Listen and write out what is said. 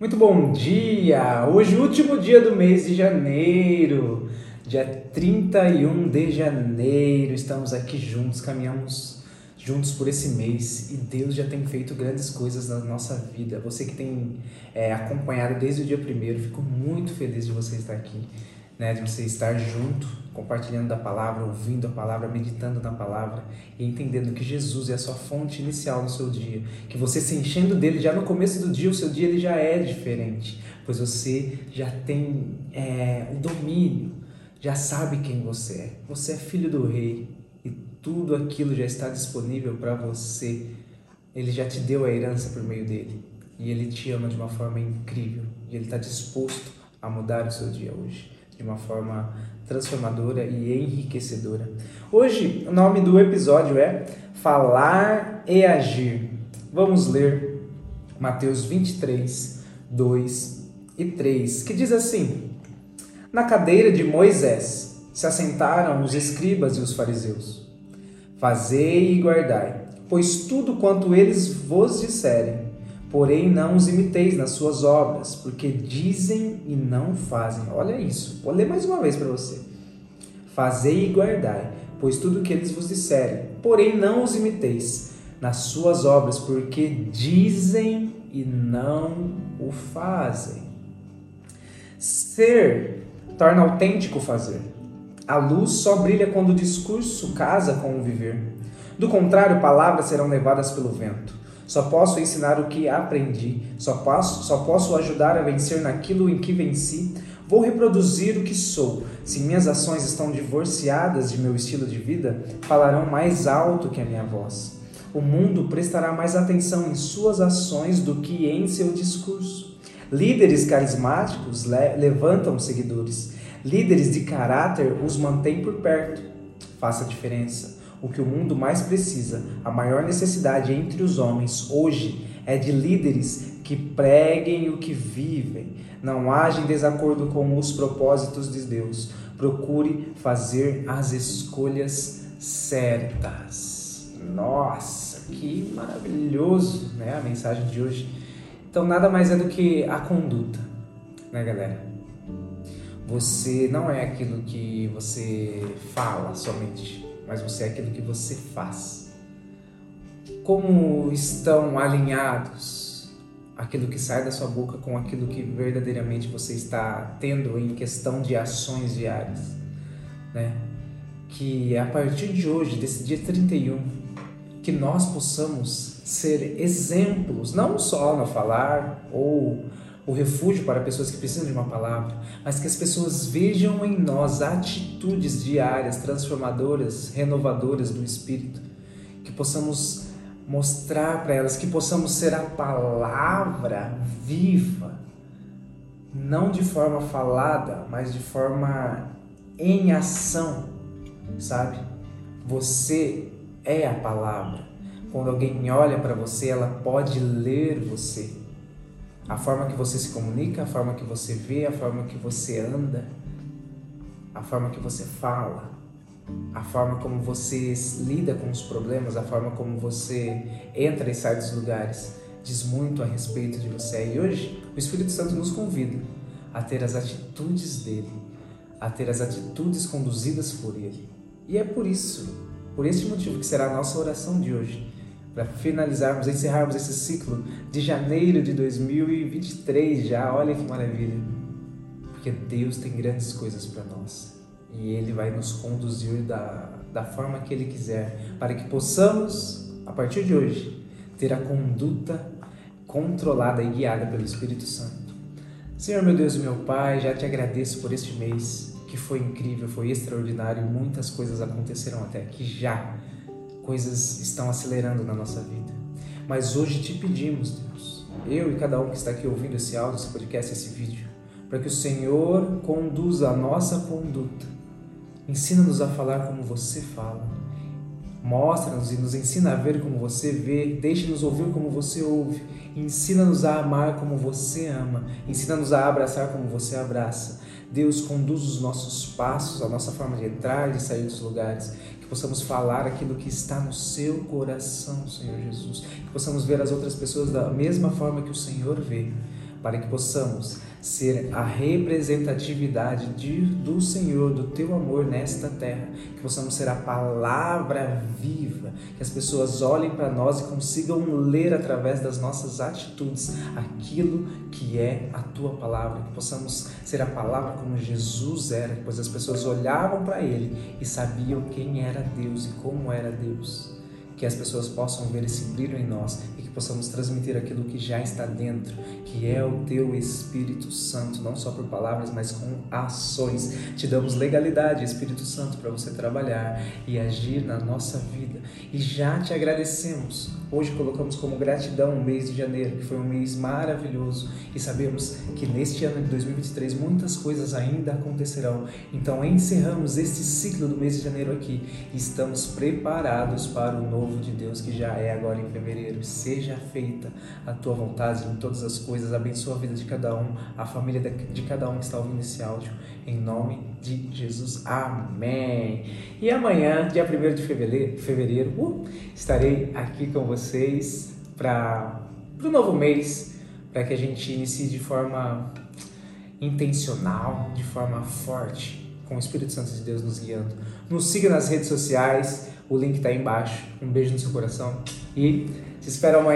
Muito bom dia! Hoje, último dia do mês de janeiro, dia 31 de janeiro. Estamos aqui juntos, caminhamos juntos por esse mês e Deus já tem feito grandes coisas na nossa vida. Você que tem é, acompanhado desde o dia primeiro, fico muito feliz de você estar aqui né, de você estar junto, compartilhando da palavra, ouvindo a palavra, meditando na palavra e entendendo que Jesus é a sua fonte inicial no seu dia, que você se enchendo dele já no começo do dia, o seu dia ele já é diferente, pois você já tem é, o domínio, já sabe quem você é. Você é filho do rei e tudo aquilo já está disponível para você. Ele já te deu a herança por meio dele e ele te ama de uma forma incrível e ele está disposto a mudar o seu dia hoje de uma forma transformadora e enriquecedora. Hoje, o nome do episódio é Falar e Agir. Vamos ler Mateus 23, 2 e 3, que diz assim: Na cadeira de Moisés se assentaram os escribas e os fariseus. Fazei e guardai, pois tudo quanto eles vos disserem, Porém, não os imiteis nas suas obras, porque dizem e não fazem. Olha isso. Vou ler mais uma vez para você. Fazei e guardai, pois tudo o que eles vos disserem. Porém, não os imiteis nas suas obras, porque dizem e não o fazem. Ser torna autêntico fazer. A luz só brilha quando o discurso casa com o viver. Do contrário, palavras serão levadas pelo vento. Só posso ensinar o que aprendi, só posso, só posso ajudar a vencer naquilo em que venci. Vou reproduzir o que sou. Se minhas ações estão divorciadas de meu estilo de vida, falarão mais alto que a minha voz. O mundo prestará mais atenção em suas ações do que em seu discurso. Líderes carismáticos le levantam seguidores. Líderes de caráter os mantêm por perto. Faça a diferença. O que o mundo mais precisa, a maior necessidade entre os homens hoje é de líderes que preguem o que vivem, não agem em desacordo com os propósitos de Deus. Procure fazer as escolhas certas. Nossa, que maravilhoso, né, a mensagem de hoje. Então nada mais é do que a conduta, né, galera? Você não é aquilo que você fala somente mas você é aquilo que você faz. Como estão alinhados aquilo que sai da sua boca com aquilo que verdadeiramente você está tendo em questão de ações diárias, né? Que a partir de hoje, desse dia 31, que nós possamos ser exemplos, não só no falar ou o refúgio para pessoas que precisam de uma palavra, mas que as pessoas vejam em nós atitudes diárias, transformadoras, renovadoras do espírito, que possamos mostrar para elas, que possamos ser a palavra viva, não de forma falada, mas de forma em ação, sabe? Você é a palavra. Quando alguém olha para você, ela pode ler você a forma que você se comunica, a forma que você vê, a forma que você anda, a forma que você fala, a forma como você lida com os problemas, a forma como você entra e sai dos lugares, diz muito a respeito de você. E hoje o Espírito Santo nos convida a ter as atitudes dele, a ter as atitudes conduzidas por ele. E é por isso, por este motivo que será a nossa oração de hoje para finalizarmos, encerrarmos esse ciclo de janeiro de 2023 já. Olha que maravilha. Porque Deus tem grandes coisas para nós e Ele vai nos conduzir da, da forma que Ele quiser, para que possamos, a partir de hoje, ter a conduta controlada e guiada pelo Espírito Santo. Senhor, meu Deus e meu Pai, já te agradeço por este mês que foi incrível, foi extraordinário, muitas coisas aconteceram até aqui já coisas estão acelerando na nossa vida. Mas hoje te pedimos, Deus, eu e cada um que está aqui ouvindo esse áudio, esse podcast, esse vídeo, para que o Senhor conduza a nossa conduta. Ensina-nos a falar como você fala. Mostra-nos e nos ensina a ver como você vê, deixe-nos ouvir como você ouve, ensina-nos a amar como você ama, ensina-nos a abraçar como você abraça. Deus conduz os nossos passos, a nossa forma de entrar e sair dos lugares, possamos falar aquilo que está no seu coração, Senhor Jesus, que possamos ver as outras pessoas da mesma forma que o Senhor vê, para que possamos ser a representatividade de, do Senhor, do teu amor nesta terra, que possamos ser a palavra viva, que as pessoas olhem para nós e consigam ler através das nossas atitudes aquilo que é a tua palavra, que possamos ser a palavra como Jesus era, pois as pessoas olhavam para ele e sabiam quem era Deus e como era Deus. Que as pessoas possam ver esse brilho em nós e possamos transmitir aquilo que já está dentro, que é o teu Espírito Santo, não só por palavras, mas com ações. Te damos legalidade, Espírito Santo, para você trabalhar e agir na nossa vida. E já te agradecemos. Hoje colocamos como gratidão o mês de janeiro, que foi um mês maravilhoso, e sabemos que neste ano de 2023 muitas coisas ainda acontecerão. Então encerramos este ciclo do mês de janeiro aqui e estamos preparados para o novo de Deus que já é agora em fevereiro. Seja feita a tua vontade em todas as coisas. Abençoa a vida de cada um, a família de cada um que está ouvindo esse áudio. Em nome de Jesus. Amém. E amanhã, dia 1 de fevereiro, fevereiro uh, estarei aqui com vocês para o novo mês, para que a gente inicie de forma intencional, de forma forte, com o Espírito Santo de Deus nos guiando. Nos siga nas redes sociais o link está aí embaixo. Um beijo no seu coração e te espero amanhã.